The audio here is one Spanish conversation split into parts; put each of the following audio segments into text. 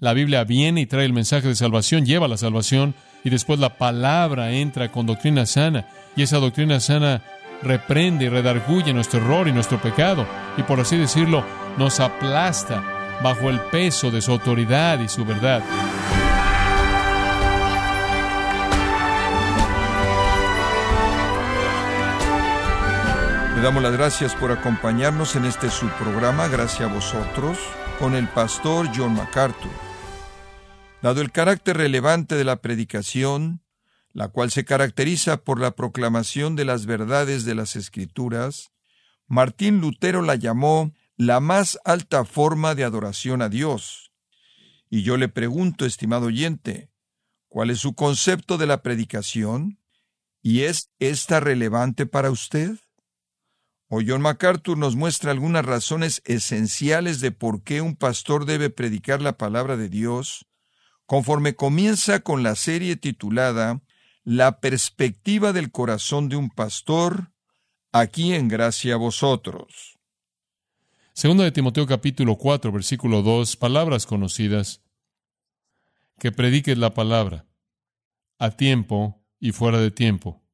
La Biblia viene y trae el mensaje de salvación, lleva la salvación, y después la palabra entra con doctrina sana, y esa doctrina sana reprende y redarguye nuestro error y nuestro pecado, y por así decirlo, nos aplasta bajo el peso de su autoridad y su verdad. Le damos las gracias por acompañarnos en este subprograma, gracias a vosotros, con el pastor John MacArthur. Dado el carácter relevante de la predicación, la cual se caracteriza por la proclamación de las verdades de las Escrituras, Martín Lutero la llamó la más alta forma de adoración a Dios. Y yo le pregunto, estimado oyente, ¿cuál es su concepto de la predicación? ¿Y es esta relevante para usted? O John MacArthur nos muestra algunas razones esenciales de por qué un pastor debe predicar la palabra de Dios, conforme comienza con la serie titulada La perspectiva del corazón de un pastor, aquí en gracia a vosotros. Segundo de Timoteo capítulo 4, versículo 2, palabras conocidas, que prediques la palabra, a tiempo y fuera de tiempo,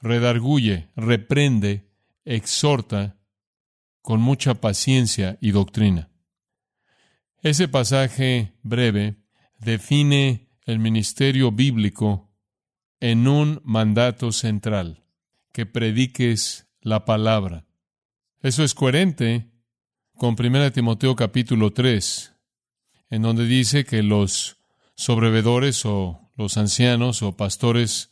redarguye, reprende, exhorta con mucha paciencia y doctrina. Ese pasaje breve define el ministerio bíblico en un mandato central, que prediques la palabra. Eso es coherente con 1 Timoteo capítulo 3, en donde dice que los sobrevedores o los ancianos o pastores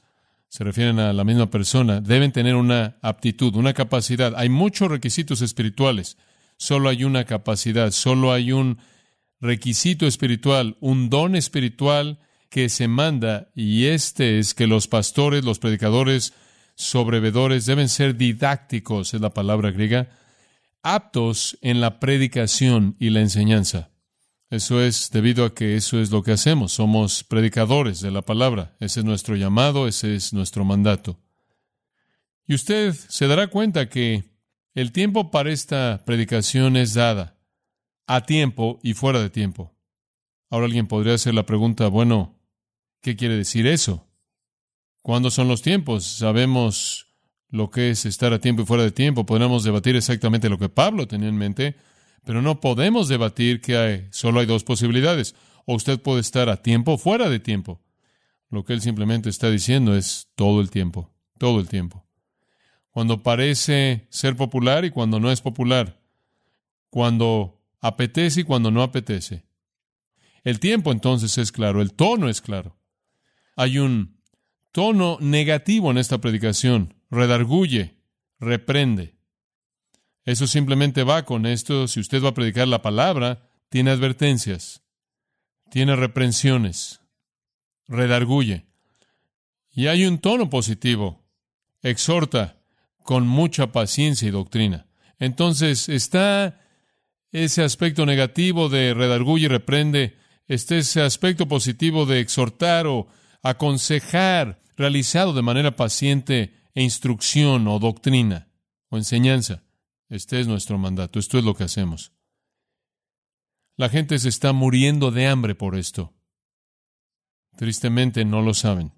se refieren a la misma persona, deben tener una aptitud, una capacidad. Hay muchos requisitos espirituales, solo hay una capacidad, solo hay un requisito espiritual, un don espiritual que se manda, y este es que los pastores, los predicadores, sobrevedores deben ser didácticos, es la palabra griega, aptos en la predicación y la enseñanza. Eso es debido a que eso es lo que hacemos. Somos predicadores de la palabra. Ese es nuestro llamado, ese es nuestro mandato. Y usted se dará cuenta que el tiempo para esta predicación es dada, a tiempo y fuera de tiempo. Ahora alguien podría hacer la pregunta, bueno, ¿qué quiere decir eso? ¿Cuándo son los tiempos? Sabemos lo que es estar a tiempo y fuera de tiempo. Podríamos debatir exactamente lo que Pablo tenía en mente, pero no podemos debatir que hay, solo hay dos posibilidades. O usted puede estar a tiempo o fuera de tiempo. Lo que él simplemente está diciendo es todo el tiempo, todo el tiempo. Cuando parece ser popular y cuando no es popular. Cuando apetece y cuando no apetece. El tiempo entonces es claro, el tono es claro. Hay un tono negativo en esta predicación. Redarguye, reprende. Eso simplemente va con esto. Si usted va a predicar la palabra, tiene advertencias, tiene reprensiones, redarguye. Y hay un tono positivo. Exhorta con mucha paciencia y doctrina. Entonces está ese aspecto negativo de redarguye y reprende, está ese aspecto positivo de exhortar o aconsejar realizado de manera paciente e instrucción o doctrina o enseñanza. Este es nuestro mandato, esto es lo que hacemos. La gente se está muriendo de hambre por esto. Tristemente no lo saben.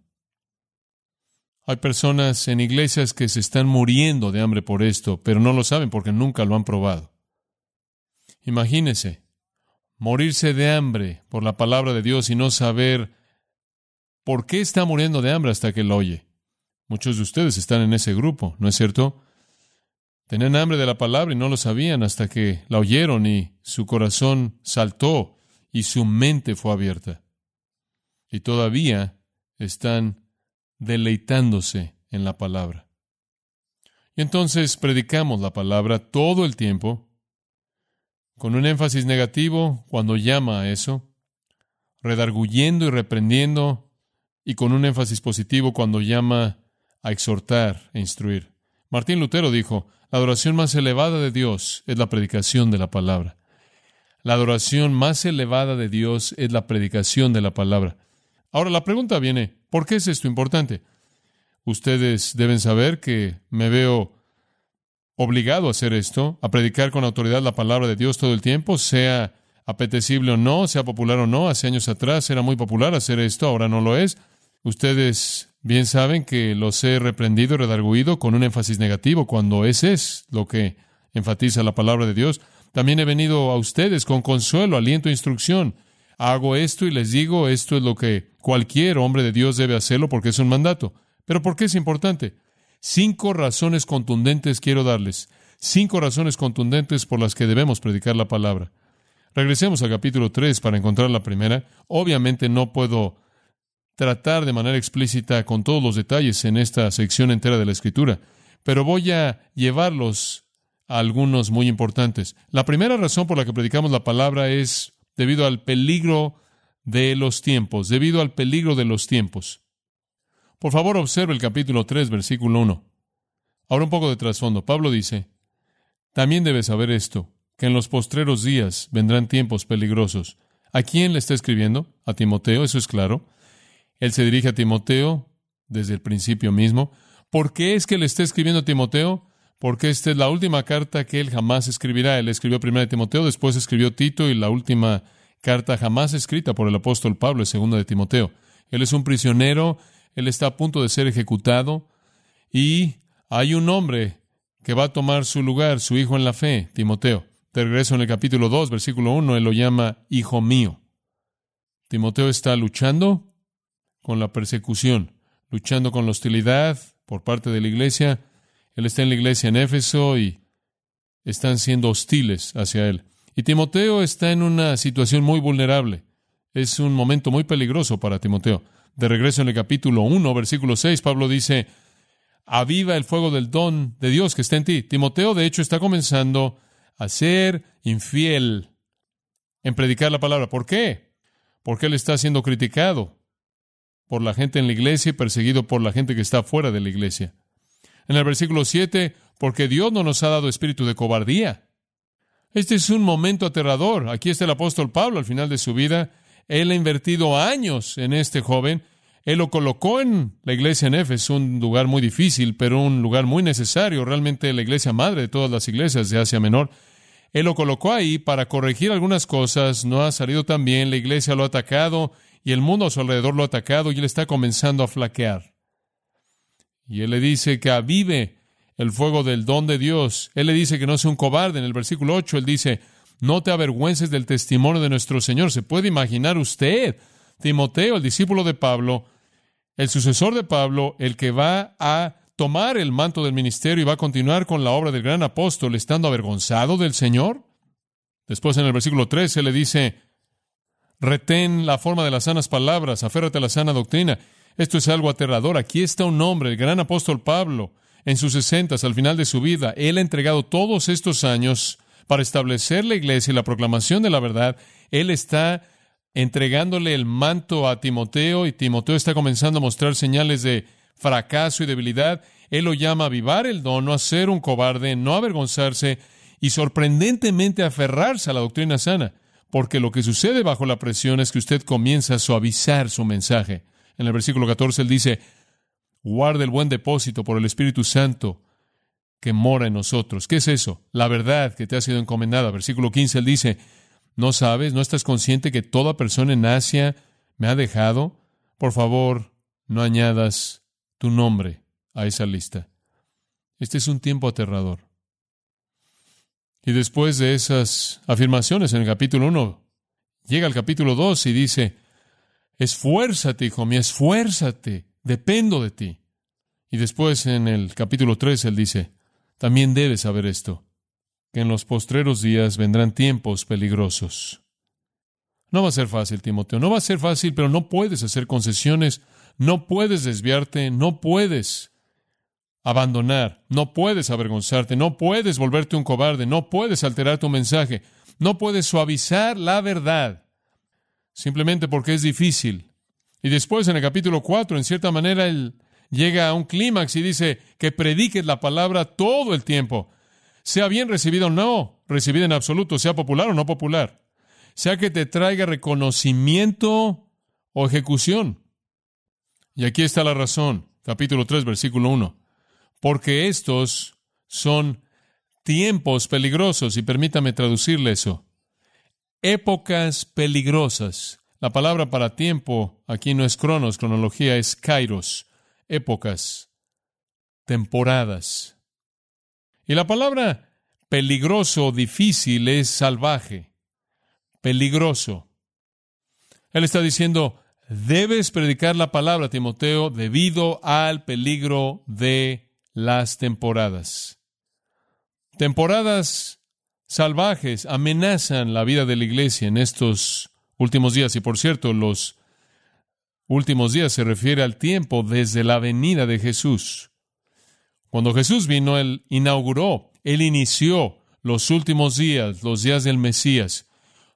Hay personas en iglesias que se están muriendo de hambre por esto, pero no lo saben porque nunca lo han probado. Imagínese morirse de hambre por la palabra de Dios y no saber por qué está muriendo de hambre hasta que lo oye. Muchos de ustedes están en ese grupo, ¿no es cierto? Tenían hambre de la palabra y no lo sabían hasta que la oyeron y su corazón saltó y su mente fue abierta. Y todavía están deleitándose en la palabra. Y entonces predicamos la palabra todo el tiempo, con un énfasis negativo cuando llama a eso, redarguyendo y reprendiendo, y con un énfasis positivo cuando llama a exhortar e instruir. Martín Lutero dijo, la adoración más elevada de Dios es la predicación de la palabra. La adoración más elevada de Dios es la predicación de la palabra. Ahora la pregunta viene, ¿por qué es esto importante? Ustedes deben saber que me veo obligado a hacer esto, a predicar con autoridad la palabra de Dios todo el tiempo, sea apetecible o no, sea popular o no. Hace años atrás era muy popular hacer esto, ahora no lo es. Ustedes bien saben que los he reprendido y redarguido con un énfasis negativo cuando ese es lo que enfatiza la palabra de Dios. También he venido a ustedes con consuelo, aliento e instrucción. Hago esto y les digo, esto es lo que cualquier hombre de Dios debe hacerlo porque es un mandato. Pero ¿por qué es importante? Cinco razones contundentes quiero darles. Cinco razones contundentes por las que debemos predicar la palabra. Regresemos al capítulo 3 para encontrar la primera. Obviamente no puedo tratar de manera explícita con todos los detalles en esta sección entera de la Escritura, pero voy a llevarlos a algunos muy importantes. La primera razón por la que predicamos la palabra es debido al peligro de los tiempos, debido al peligro de los tiempos. Por favor, observe el capítulo 3, versículo 1. Ahora un poco de trasfondo. Pablo dice, también debes saber esto, que en los postreros días vendrán tiempos peligrosos. ¿A quién le está escribiendo? A Timoteo, eso es claro. Él se dirige a Timoteo desde el principio mismo. ¿Por qué es que le está escribiendo a Timoteo? Porque esta es la última carta que él jamás escribirá. Él escribió primero de Timoteo, después escribió Tito y la última carta jamás escrita por el apóstol Pablo es segunda de Timoteo. Él es un prisionero, él está a punto de ser ejecutado y hay un hombre que va a tomar su lugar, su hijo en la fe, Timoteo. De regreso en el capítulo 2, versículo 1, él lo llama hijo mío. Timoteo está luchando con la persecución, luchando con la hostilidad por parte de la iglesia. Él está en la iglesia en Éfeso y están siendo hostiles hacia él. Y Timoteo está en una situación muy vulnerable. Es un momento muy peligroso para Timoteo. De regreso en el capítulo 1, versículo 6, Pablo dice, aviva el fuego del don de Dios que está en ti. Timoteo, de hecho, está comenzando a ser infiel en predicar la palabra. ¿Por qué? Porque él está siendo criticado por la gente en la iglesia y perseguido por la gente que está fuera de la iglesia. En el versículo 7, porque Dios no nos ha dado espíritu de cobardía. Este es un momento aterrador. Aquí está el apóstol Pablo al final de su vida. Él ha invertido años en este joven. Él lo colocó en la iglesia en Éfeso, un lugar muy difícil, pero un lugar muy necesario, realmente la iglesia madre de todas las iglesias de Asia Menor. Él lo colocó ahí para corregir algunas cosas, no ha salido tan bien, la iglesia lo ha atacado, y el mundo a su alrededor lo ha atacado y él está comenzando a flaquear. Y él le dice que avive el fuego del don de Dios. Él le dice que no sea un cobarde. En el versículo 8 él dice, no te avergüences del testimonio de nuestro Señor. ¿Se puede imaginar usted, Timoteo, el discípulo de Pablo, el sucesor de Pablo, el que va a tomar el manto del ministerio y va a continuar con la obra del gran apóstol, estando avergonzado del Señor? Después en el versículo 13 le dice, Retén la forma de las sanas palabras, aférrate a la sana doctrina. Esto es algo aterrador. Aquí está un hombre, el gran apóstol Pablo, en sus sesentas, al final de su vida. Él ha entregado todos estos años para establecer la iglesia y la proclamación de la verdad. Él está entregándole el manto a Timoteo y Timoteo está comenzando a mostrar señales de fracaso y debilidad. Él lo llama a avivar el don, no a ser un cobarde, no avergonzarse y sorprendentemente aferrarse a la doctrina sana porque lo que sucede bajo la presión es que usted comienza a suavizar su mensaje. En el versículo 14 él dice, guarda el buen depósito por el Espíritu Santo que mora en nosotros. ¿Qué es eso? La verdad que te ha sido encomendada. Versículo 15 él dice, ¿no sabes, no estás consciente que toda persona en Asia me ha dejado? Por favor, no añadas tu nombre a esa lista. Este es un tiempo aterrador. Y después de esas afirmaciones en el capítulo 1, llega al capítulo 2 y dice, esfuérzate, hijo mío, esfuérzate, dependo de ti. Y después en el capítulo 3 él dice, también debes saber esto, que en los postreros días vendrán tiempos peligrosos. No va a ser fácil, Timoteo, no va a ser fácil, pero no puedes hacer concesiones, no puedes desviarte, no puedes abandonar, no puedes avergonzarte, no puedes volverte un cobarde, no puedes alterar tu mensaje, no puedes suavizar la verdad, simplemente porque es difícil. Y después en el capítulo 4, en cierta manera, él llega a un clímax y dice que prediques la palabra todo el tiempo, sea bien recibida o no, recibida en absoluto, sea popular o no popular, sea que te traiga reconocimiento o ejecución. Y aquí está la razón, capítulo 3, versículo 1 porque estos son tiempos peligrosos, y permítame traducirle eso. épocas peligrosas. La palabra para tiempo aquí no es cronos, cronología es kairos, épocas, temporadas. Y la palabra peligroso, difícil es salvaje, peligroso. Él está diciendo, debes predicar la palabra, Timoteo, debido al peligro de las temporadas. Temporadas salvajes amenazan la vida de la iglesia en estos últimos días. Y por cierto, los últimos días se refiere al tiempo desde la venida de Jesús. Cuando Jesús vino, Él inauguró, Él inició los últimos días, los días del Mesías.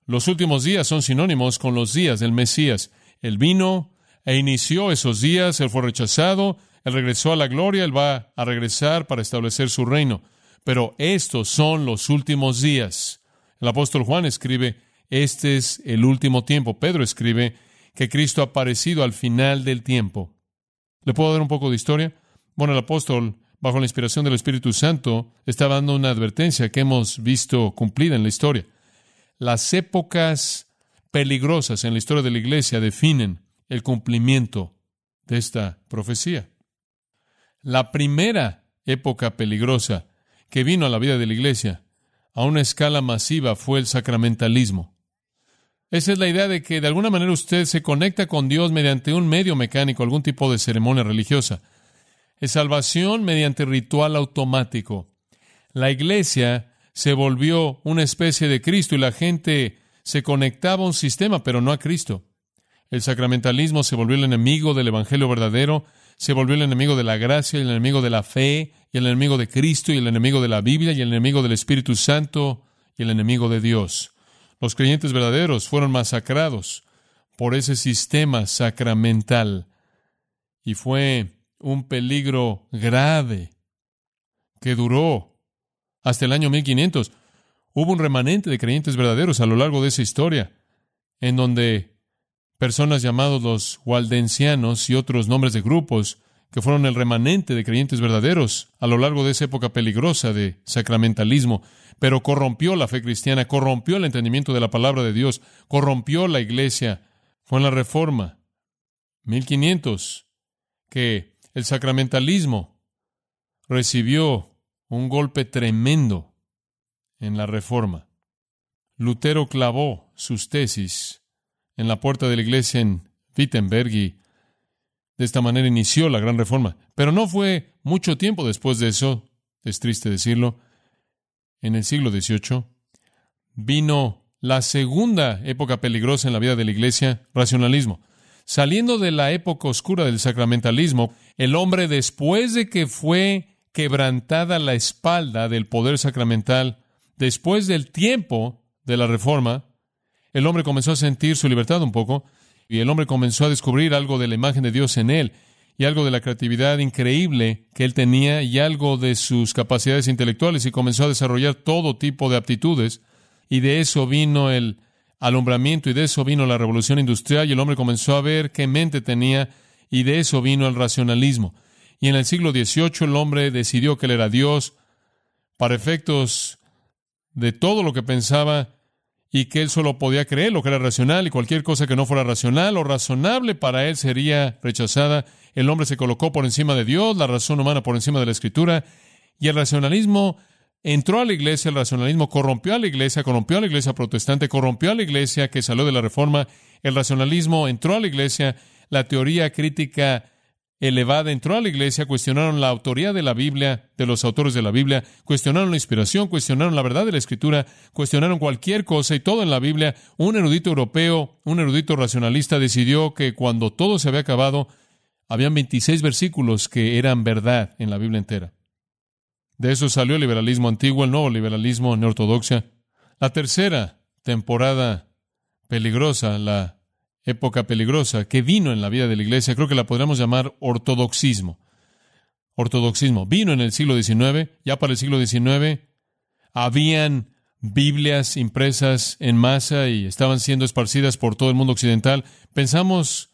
Los últimos días son sinónimos con los días del Mesías. Él vino e inició esos días, Él fue rechazado, Él regresó a la gloria, Él va a regresar para establecer su reino. Pero estos son los últimos días. El apóstol Juan escribe, este es el último tiempo. Pedro escribe que Cristo ha aparecido al final del tiempo. ¿Le puedo dar un poco de historia? Bueno, el apóstol, bajo la inspiración del Espíritu Santo, está dando una advertencia que hemos visto cumplida en la historia. Las épocas peligrosas en la historia de la Iglesia definen el cumplimiento de esta profecía. La primera época peligrosa que vino a la vida de la iglesia a una escala masiva fue el sacramentalismo. Esa es la idea de que de alguna manera usted se conecta con Dios mediante un medio mecánico, algún tipo de ceremonia religiosa. Es salvación mediante ritual automático. La iglesia se volvió una especie de Cristo y la gente se conectaba a un sistema, pero no a Cristo. El sacramentalismo se volvió el enemigo del Evangelio verdadero, se volvió el enemigo de la gracia, el enemigo de la fe, y el enemigo de Cristo, y el enemigo de la Biblia, y el enemigo del Espíritu Santo, y el enemigo de Dios. Los creyentes verdaderos fueron masacrados por ese sistema sacramental, y fue un peligro grave que duró hasta el año 1500. Hubo un remanente de creyentes verdaderos a lo largo de esa historia, en donde personas llamados los waldensianos y otros nombres de grupos que fueron el remanente de creyentes verdaderos a lo largo de esa época peligrosa de sacramentalismo, pero corrompió la fe cristiana, corrompió el entendimiento de la palabra de Dios, corrompió la iglesia. Fue en la Reforma, 1500, que el sacramentalismo recibió un golpe tremendo en la Reforma. Lutero clavó sus tesis en la puerta de la iglesia en Wittenberg y de esta manera inició la gran reforma. Pero no fue mucho tiempo después de eso, es triste decirlo, en el siglo XVIII, vino la segunda época peligrosa en la vida de la Iglesia, racionalismo. Saliendo de la época oscura del sacramentalismo, el hombre después de que fue quebrantada la espalda del poder sacramental, después del tiempo de la reforma, el hombre comenzó a sentir su libertad un poco, y el hombre comenzó a descubrir algo de la imagen de Dios en él y algo de la creatividad increíble que él tenía y algo de sus capacidades intelectuales y comenzó a desarrollar todo tipo de aptitudes y de eso vino el alumbramiento y de eso vino la revolución industrial y el hombre comenzó a ver qué mente tenía y de eso vino el racionalismo. Y en el siglo XVIII el hombre decidió que él era Dios para efectos de todo lo que pensaba y que él solo podía creer lo que era racional y cualquier cosa que no fuera racional o razonable para él sería rechazada. El hombre se colocó por encima de Dios, la razón humana por encima de la escritura y el racionalismo entró a la iglesia, el racionalismo corrompió a la iglesia, corrompió a la iglesia protestante, corrompió a la iglesia que salió de la reforma, el racionalismo entró a la iglesia, la teoría crítica elevada entró a la iglesia, cuestionaron la autoría de la Biblia, de los autores de la Biblia, cuestionaron la inspiración, cuestionaron la verdad de la Escritura, cuestionaron cualquier cosa y todo en la Biblia. Un erudito europeo, un erudito racionalista decidió que cuando todo se había acabado, habían 26 versículos que eran verdad en la Biblia entera. De eso salió el liberalismo antiguo, el nuevo liberalismo neortodoxa. La tercera temporada peligrosa, la época peligrosa que vino en la vida de la iglesia, creo que la podríamos llamar ortodoxismo. Ortodoxismo. Vino en el siglo XIX, ya para el siglo XIX habían Biblias impresas en masa y estaban siendo esparcidas por todo el mundo occidental. Pensamos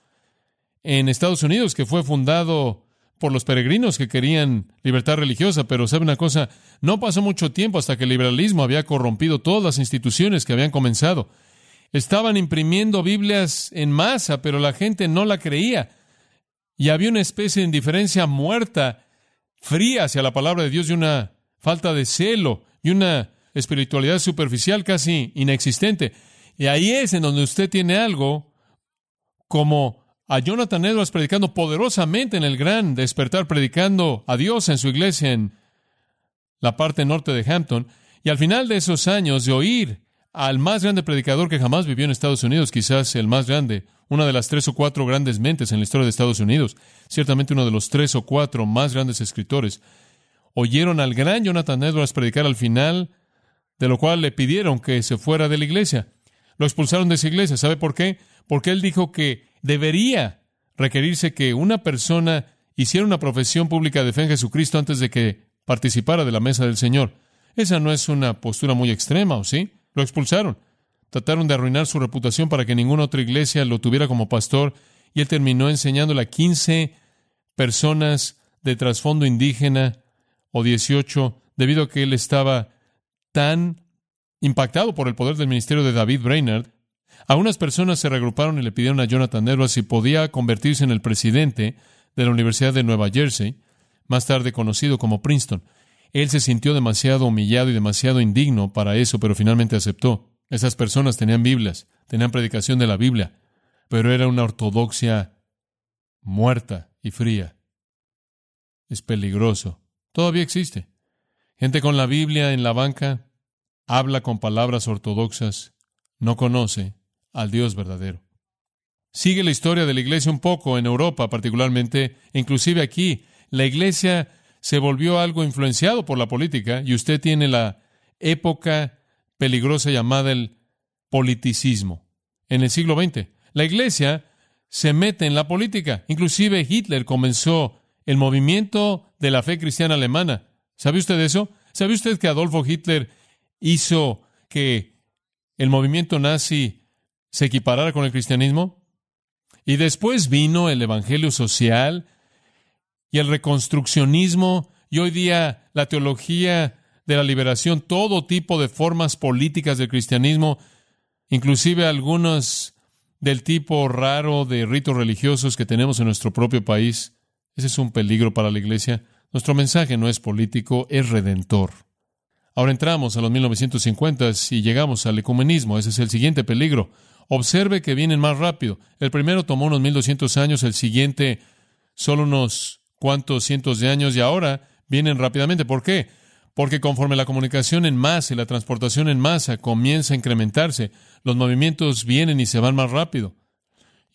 en Estados Unidos, que fue fundado por los peregrinos que querían libertad religiosa, pero sabe una cosa, no pasó mucho tiempo hasta que el liberalismo había corrompido todas las instituciones que habían comenzado Estaban imprimiendo Biblias en masa, pero la gente no la creía. Y había una especie de indiferencia muerta, fría hacia la palabra de Dios y una falta de celo y una espiritualidad superficial casi inexistente. Y ahí es en donde usted tiene algo como a Jonathan Edwards predicando poderosamente en el gran despertar, predicando a Dios en su iglesia en la parte norte de Hampton. Y al final de esos años de oír al más grande predicador que jamás vivió en Estados Unidos, quizás el más grande, una de las tres o cuatro grandes mentes en la historia de Estados Unidos, ciertamente uno de los tres o cuatro más grandes escritores, oyeron al gran Jonathan Edwards predicar al final, de lo cual le pidieron que se fuera de la iglesia. Lo expulsaron de esa iglesia. ¿Sabe por qué? Porque él dijo que debería requerirse que una persona hiciera una profesión pública de fe en Jesucristo antes de que participara de la mesa del Señor. Esa no es una postura muy extrema, ¿o sí? Lo expulsaron. Trataron de arruinar su reputación para que ninguna otra iglesia lo tuviera como pastor y él terminó enseñándole a 15 personas de trasfondo indígena o 18 debido a que él estaba tan impactado por el poder del ministerio de David Brainerd algunas personas se regruparon y le pidieron a Jonathan Edwards si podía convertirse en el presidente de la Universidad de Nueva Jersey, más tarde conocido como Princeton. Él se sintió demasiado humillado y demasiado indigno para eso, pero finalmente aceptó. Esas personas tenían Biblias, tenían predicación de la Biblia, pero era una ortodoxia muerta y fría. Es peligroso. Todavía existe. Gente con la Biblia en la banca habla con palabras ortodoxas, no conoce al Dios verdadero. Sigue la historia de la iglesia un poco en Europa particularmente, inclusive aquí. La iglesia se volvió algo influenciado por la política y usted tiene la época peligrosa llamada el politicismo. En el siglo XX, la iglesia se mete en la política. Inclusive Hitler comenzó el movimiento de la fe cristiana alemana. ¿Sabe usted eso? ¿Sabe usted que Adolfo Hitler hizo que el movimiento nazi se equiparara con el cristianismo. Y después vino el Evangelio social y el reconstruccionismo y hoy día la teología de la liberación, todo tipo de formas políticas del cristianismo, inclusive algunos del tipo raro de ritos religiosos que tenemos en nuestro propio país. Ese es un peligro para la iglesia. Nuestro mensaje no es político, es redentor. Ahora entramos a los 1950 y llegamos al ecumenismo. Ese es el siguiente peligro. Observe que vienen más rápido. El primero tomó unos 1200 años, el siguiente solo unos cuantos cientos de años y ahora vienen rápidamente. ¿Por qué? Porque conforme la comunicación en masa y la transportación en masa comienza a incrementarse, los movimientos vienen y se van más rápido.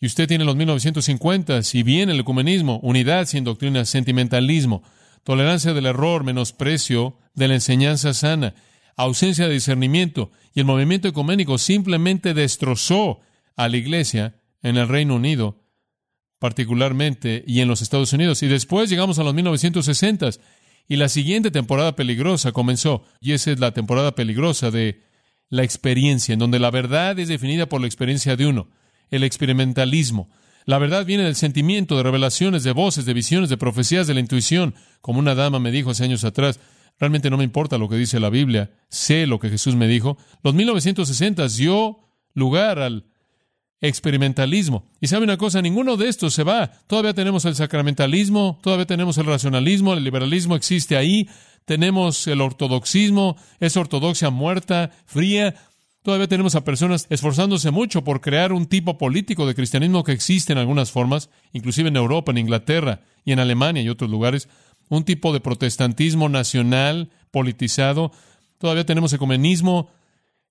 Y usted tiene los 1950 y viene el ecumenismo, unidad sin doctrina, sentimentalismo, tolerancia del error, menosprecio de la enseñanza sana ausencia de discernimiento, y el movimiento ecuménico simplemente destrozó a la iglesia en el Reino Unido, particularmente, y en los Estados Unidos. Y después llegamos a los 1960 y la siguiente temporada peligrosa comenzó, y esa es la temporada peligrosa de la experiencia, en donde la verdad es definida por la experiencia de uno, el experimentalismo. La verdad viene del sentimiento, de revelaciones, de voces, de visiones, de profecías, de la intuición, como una dama me dijo hace años atrás, Realmente no me importa lo que dice la Biblia, sé lo que Jesús me dijo. Los 1960 dio lugar al experimentalismo. Y sabe una cosa, ninguno de estos se va. Todavía tenemos el sacramentalismo, todavía tenemos el racionalismo, el liberalismo existe ahí, tenemos el ortodoxismo, es ortodoxia muerta, fría. Todavía tenemos a personas esforzándose mucho por crear un tipo político de cristianismo que existe en algunas formas, inclusive en Europa, en Inglaterra y en Alemania y otros lugares un tipo de protestantismo nacional politizado. Todavía tenemos ecumenismo,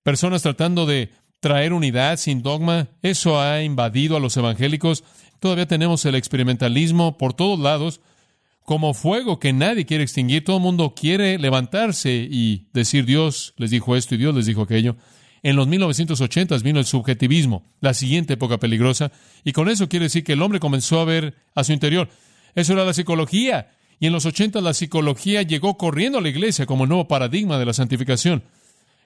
personas tratando de traer unidad sin dogma. Eso ha invadido a los evangélicos. Todavía tenemos el experimentalismo por todos lados, como fuego que nadie quiere extinguir. Todo el mundo quiere levantarse y decir Dios les dijo esto y Dios les dijo aquello. En los 1980 vino el subjetivismo, la siguiente época peligrosa, y con eso quiere decir que el hombre comenzó a ver a su interior. Eso era la psicología. Y en los 80 la psicología llegó corriendo a la iglesia como nuevo paradigma de la santificación.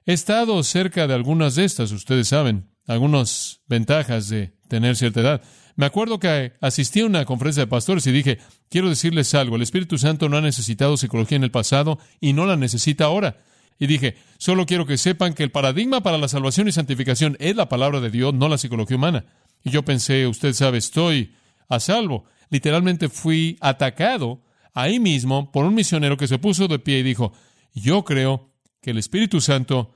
He estado cerca de algunas de estas, ustedes saben, algunas ventajas de tener cierta edad. Me acuerdo que asistí a una conferencia de pastores y dije, quiero decirles algo, el Espíritu Santo no ha necesitado psicología en el pasado y no la necesita ahora. Y dije, solo quiero que sepan que el paradigma para la salvación y santificación es la palabra de Dios, no la psicología humana. Y yo pensé, usted sabe, estoy a salvo. Literalmente fui atacado ahí mismo por un misionero que se puso de pie y dijo, yo creo que el Espíritu Santo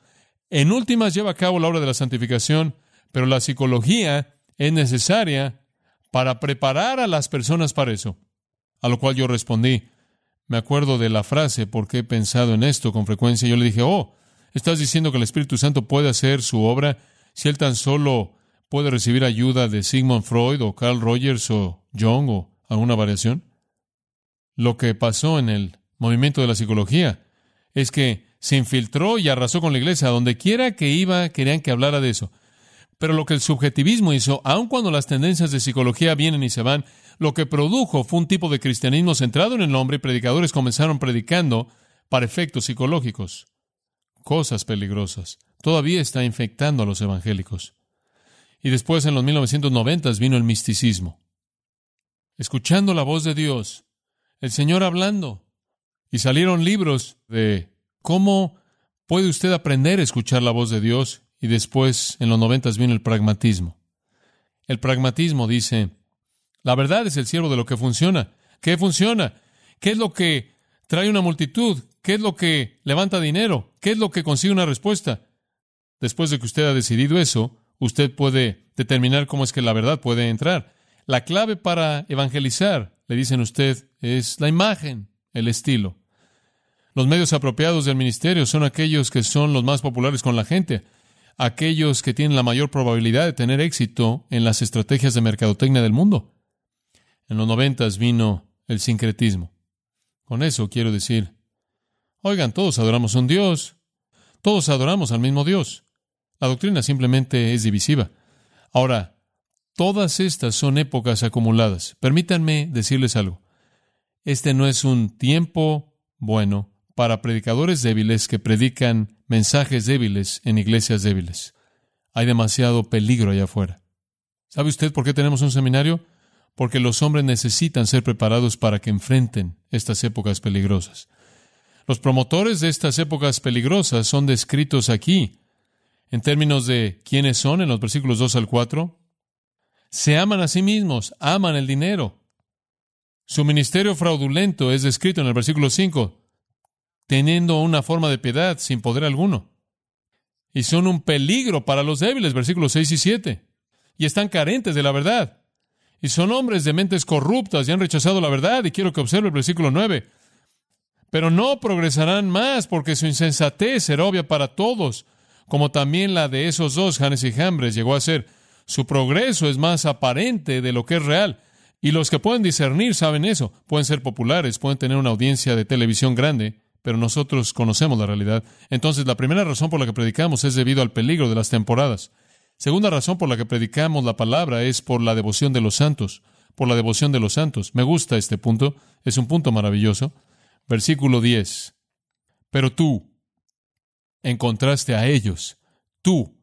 en últimas lleva a cabo la obra de la santificación, pero la psicología es necesaria para preparar a las personas para eso. A lo cual yo respondí, me acuerdo de la frase porque he pensado en esto con frecuencia. Yo le dije, oh, estás diciendo que el Espíritu Santo puede hacer su obra si él tan solo puede recibir ayuda de Sigmund Freud o Carl Rogers o Jung o alguna variación. Lo que pasó en el movimiento de la psicología es que se infiltró y arrasó con la iglesia. Donde quiera que iba, querían que hablara de eso. Pero lo que el subjetivismo hizo, aun cuando las tendencias de psicología vienen y se van, lo que produjo fue un tipo de cristianismo centrado en el hombre y predicadores comenzaron predicando para efectos psicológicos. Cosas peligrosas. Todavía está infectando a los evangélicos. Y después en los 1990 vino el misticismo. Escuchando la voz de Dios, el Señor hablando. Y salieron libros de cómo puede usted aprender a escuchar la voz de Dios. Y después, en los noventas, vino el pragmatismo. El pragmatismo dice, la verdad es el siervo de lo que funciona. ¿Qué funciona? ¿Qué es lo que trae una multitud? ¿Qué es lo que levanta dinero? ¿Qué es lo que consigue una respuesta? Después de que usted ha decidido eso, usted puede determinar cómo es que la verdad puede entrar. La clave para evangelizar, le dicen usted, es la imagen, el estilo. Los medios apropiados del ministerio son aquellos que son los más populares con la gente, aquellos que tienen la mayor probabilidad de tener éxito en las estrategias de mercadotecnia del mundo. En los noventas vino el sincretismo. Con eso quiero decir, oigan, todos adoramos a un Dios, todos adoramos al mismo Dios. La doctrina simplemente es divisiva. Ahora, todas estas son épocas acumuladas. Permítanme decirles algo. Este no es un tiempo bueno para predicadores débiles que predican mensajes débiles en iglesias débiles. Hay demasiado peligro allá afuera. ¿Sabe usted por qué tenemos un seminario? porque los hombres necesitan ser preparados para que enfrenten estas épocas peligrosas. Los promotores de estas épocas peligrosas son descritos aquí en términos de quiénes son en los versículos 2 al 4. Se aman a sí mismos, aman el dinero. Su ministerio fraudulento es descrito en el versículo 5, teniendo una forma de piedad sin poder alguno. Y son un peligro para los débiles, versículos 6 y 7. Y están carentes de la verdad y son hombres de mentes corruptas y han rechazado la verdad. Y quiero que observe el versículo 9. Pero no progresarán más porque su insensatez será obvia para todos, como también la de esos dos, Janes y Jambres, llegó a ser. Su progreso es más aparente de lo que es real. Y los que pueden discernir saben eso. Pueden ser populares, pueden tener una audiencia de televisión grande, pero nosotros conocemos la realidad. Entonces, la primera razón por la que predicamos es debido al peligro de las temporadas. Segunda razón por la que predicamos la palabra es por la devoción de los santos, por la devoción de los santos. Me gusta este punto, es un punto maravilloso. Versículo 10. Pero tú encontraste a ellos, tú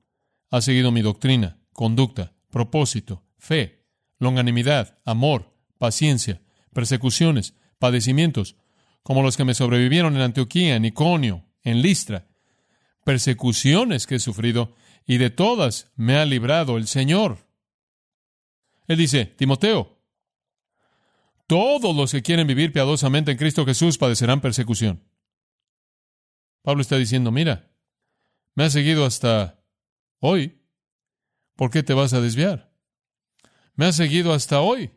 has seguido mi doctrina, conducta, propósito, fe, longanimidad, amor, paciencia, persecuciones, padecimientos, como los que me sobrevivieron en Antioquía, en Iconio, en Listra, persecuciones que he sufrido y de todas me ha librado el Señor. Él dice, Timoteo, todos los que quieren vivir piadosamente en Cristo Jesús padecerán persecución. Pablo está diciendo, mira, me has seguido hasta hoy, ¿por qué te vas a desviar? Me has seguido hasta hoy.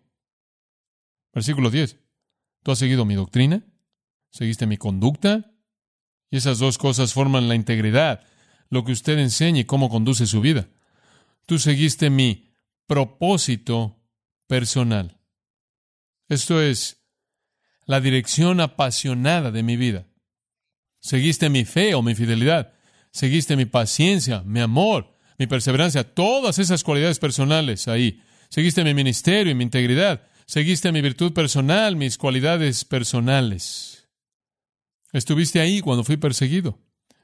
Versículo 10. Tú has seguido mi doctrina, seguiste mi conducta, y esas dos cosas forman la integridad lo que usted enseña y cómo conduce su vida. Tú seguiste mi propósito personal. Esto es la dirección apasionada de mi vida. Seguiste mi fe o mi fidelidad. Seguiste mi paciencia, mi amor, mi perseverancia, todas esas cualidades personales ahí. Seguiste mi ministerio y mi integridad. Seguiste mi virtud personal, mis cualidades personales. Estuviste ahí cuando fui perseguido.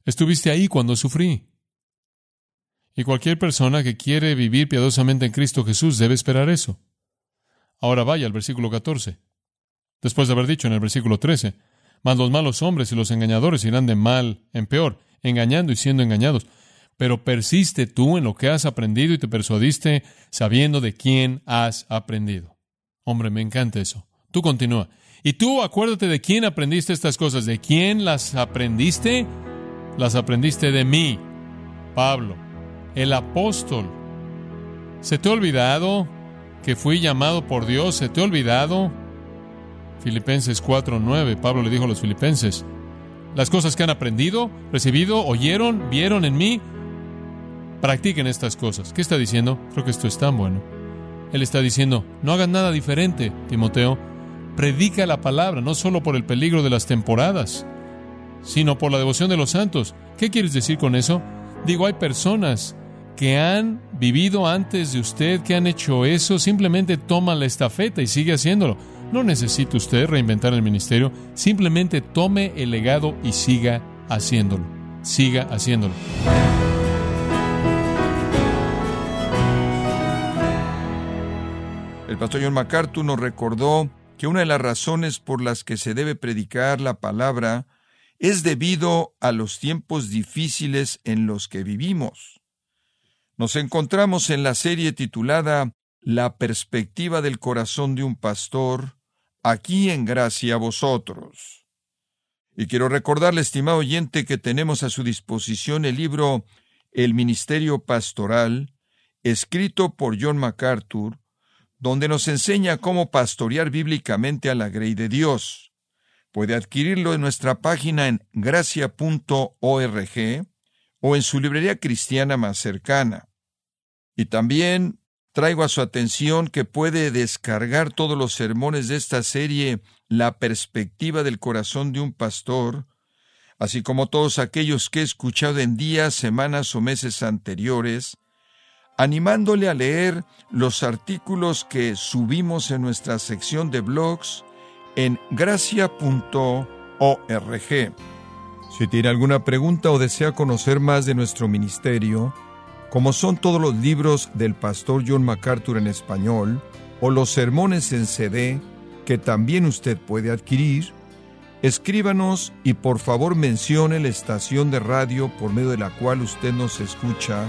Estuviste ahí cuando sufrí. Y cualquier persona que quiere vivir piadosamente en Cristo Jesús debe esperar eso. Ahora vaya al versículo 14. Después de haber dicho en el versículo 13, Mas los malos hombres y los engañadores irán de mal en peor, engañando y siendo engañados. Pero persiste tú en lo que has aprendido y te persuadiste sabiendo de quién has aprendido. Hombre, me encanta eso. Tú continúa. Y tú acuérdate de quién aprendiste estas cosas. ¿De quién las aprendiste? Las aprendiste de mí, Pablo, el apóstol. ¿Se te ha olvidado que fui llamado por Dios? ¿Se te ha olvidado? Filipenses 4:9, Pablo le dijo a los filipenses, las cosas que han aprendido, recibido, oyeron, vieron en mí, practiquen estas cosas. ¿Qué está diciendo? Creo que esto es tan bueno. Él está diciendo, no hagan nada diferente, Timoteo. Predica la palabra, no solo por el peligro de las temporadas, sino por la devoción de los santos. ¿Qué quieres decir con eso? Digo, hay personas que han vivido antes de usted, que han hecho eso, simplemente toma la estafeta y sigue haciéndolo. No necesita usted reinventar el ministerio, simplemente tome el legado y siga haciéndolo. Siga haciéndolo. El pastor John MacArthur nos recordó que una de las razones por las que se debe predicar la palabra es debido a los tiempos difíciles en los que vivimos. Nos encontramos en la serie titulada La perspectiva del corazón de un pastor, aquí en gracia a vosotros. Y quiero recordarle, estimado oyente, que tenemos a su disposición el libro El Ministerio Pastoral, escrito por John MacArthur, donde nos enseña cómo pastorear bíblicamente a la grey de Dios. Puede adquirirlo en nuestra página en gracia.org o en su librería cristiana más cercana. Y también traigo a su atención que puede descargar todos los sermones de esta serie La perspectiva del corazón de un pastor, así como todos aquellos que he escuchado en días, semanas o meses anteriores, animándole a leer los artículos que subimos en nuestra sección de blogs en gracia.org. Si tiene alguna pregunta o desea conocer más de nuestro ministerio, como son todos los libros del pastor John MacArthur en español o los sermones en CD que también usted puede adquirir, escríbanos y por favor mencione la estación de radio por medio de la cual usted nos escucha